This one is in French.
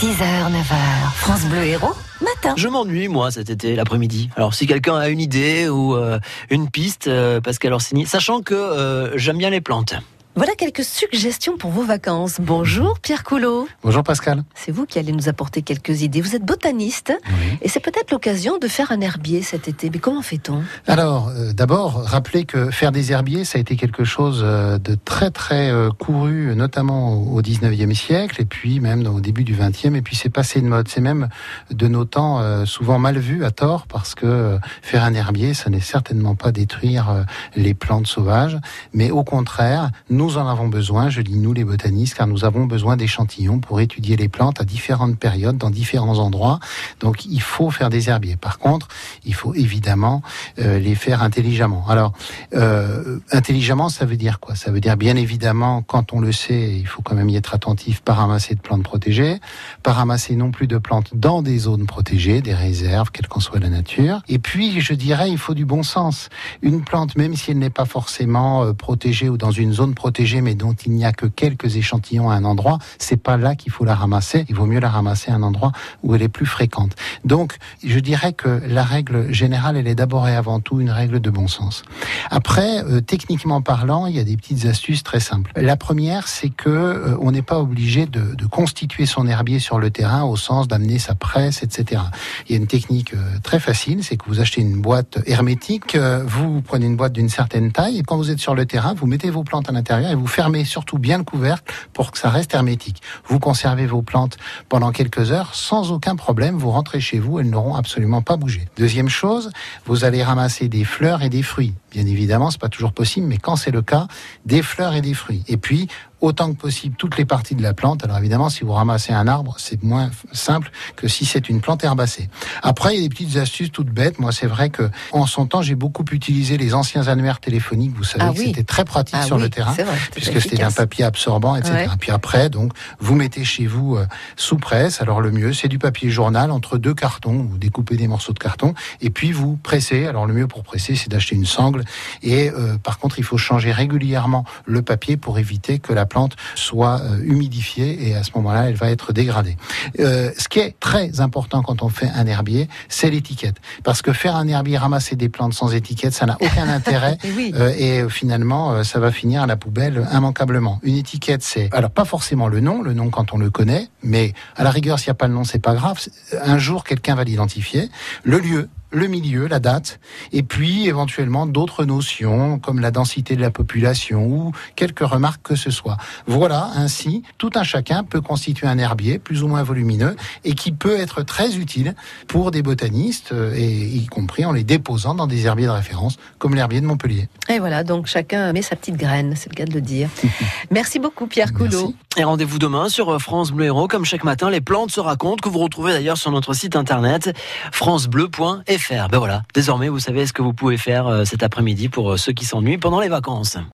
6h, 9h, France Bleu Héros, matin. Je m'ennuie, moi, cet été, l'après-midi. Alors, si quelqu'un a une idée ou euh, une piste, euh, Pascal Orsini, sachant que euh, j'aime bien les plantes. Voilà quelques suggestions pour vos vacances. Bonjour Pierre Coulot. Bonjour Pascal. C'est vous qui allez nous apporter quelques idées. Vous êtes botaniste Oui. et c'est peut-être l'occasion de faire un herbier cet été. Mais comment fait-on? Alors, euh, d'abord, rappelez que faire des herbiers, ça a été quelque chose euh, de très très euh, couru, notamment au au 19e siècle, et puis même au début du 20e, et puis c'est passé de mode. C'est même de nos temps euh, souvent mal vu à tort, parce que faire un herbier, ça n'est certainement pas détruire les plantes sauvages, mais au contraire, nous en avons besoin, je dis nous les botanistes, car nous avons besoin d'échantillons pour étudier les plantes à différentes périodes, dans différents endroits. Donc il faut faire des herbiers. Par contre, il faut évidemment euh, les faire intelligemment. Alors, euh, intelligemment, ça veut dire quoi? Ça veut dire bien évidemment, quand on le sait, il faut quand même y être attentif, pas ramasser de plantes protégées, pas ramasser non plus de plantes dans des zones protégées, des réserves, quelle qu'en soit la nature. Et puis, je dirais, il faut du bon sens. Une plante, même si elle n'est pas forcément euh, protégée ou dans une zone protégée, mais dont il n'y a que quelques échantillons à un endroit, c'est pas là qu'il faut la ramasser. Il vaut mieux la ramasser à un endroit où elle est plus fréquente. Donc, je dirais que la règle générale, elle est d'abord et avant tout une règle de bon sens. Après, euh, techniquement parlant, il y a des petites astuces très simples. La première, c'est que euh, on n'est pas obligé de, constituer son herbier sur le terrain au sens d'amener sa presse, etc. Il y a une technique euh, très facile, c'est que vous achetez une boîte hermétique, vous prenez une boîte d'une certaine taille, et quand vous êtes sur le terrain, vous mettez vos plantes à l'intérieur et vous fermez surtout bien le couvercle pour que ça reste hermétique. Vous conservez vos plantes pendant quelques heures sans aucun problème. Vous rentrez chez vous, elles n'auront absolument pas bougé. Deuxième chose, vous allez ramasser des fleurs et des fruits. Bien évidemment, c'est pas toujours possible, mais quand c'est le cas, des fleurs et des fruits. Et puis, autant que possible, toutes les parties de la plante. Alors évidemment, si vous ramassez un arbre, c'est moins simple que si c'est une plante herbacée. Après, il y a des petites astuces toutes bêtes. Moi, c'est vrai que en son temps, j'ai beaucoup utilisé les anciens annuaires téléphoniques. Vous savez Ah que oui. c'était très pratique Ah sur oui, le terrain vrai, puisque c'était efficace. papier absorbant, etc. Ouais. Puis après, donc, vous mettez chez vous euh, sous presse. Alors le mieux, c'est du papier journal entre deux cartons. Vous découpez des morceaux de carton et puis vous pressez. Alors le mieux pour presser, c'est d'acheter une sangle. Et euh, par contre, il faut changer régulièrement le papier pour éviter que la plante soit euh, humidifiée et à ce moment-là, elle va être dégradée. Euh, ce qui est très important quand on fait un herbier, c'est l'étiquette. Parce que faire un herbier, ramasser des plantes sans étiquette, ça n'a aucun intérêt. Eh oui. Et finalement, ça va finir à la poubelle immanquablement. Une étiquette, c'est alors pas forcément le nom, le nom quand on le connaît, mais à la rigueur, s'il n'y a pas le nom, c'est pas grave. Un jour, quelqu'un va l'identifier. Le lieu, le milieu, la date, et puis éventuellement d'autres notions comme la densité de la population ou quelques remarques que ce soit. Voilà, ainsi, tout un chacun peut constituer un herbier plus ou moins volumineux et qui peut être très utile pour des botanistes, euh, et y compris en les déposant dans des herbiers de référence comme l'herbier de Montpellier. Et voilà, donc chacun met sa petite graine, c'est le cas de le dire. Merci beaucoup Pierre Coulot. Et rendez-vous demain sur euh, France Bleu Héros, comme chaque matin, les plantes se racontent, que vous retrouvez d'ailleurs sur notre site internet francebleu.fr. Ben voilà, désormais vous savez ce que vous pouvez faire euh, cet après-midi pour euh, ceux qui s'ennuient pendant les vacances.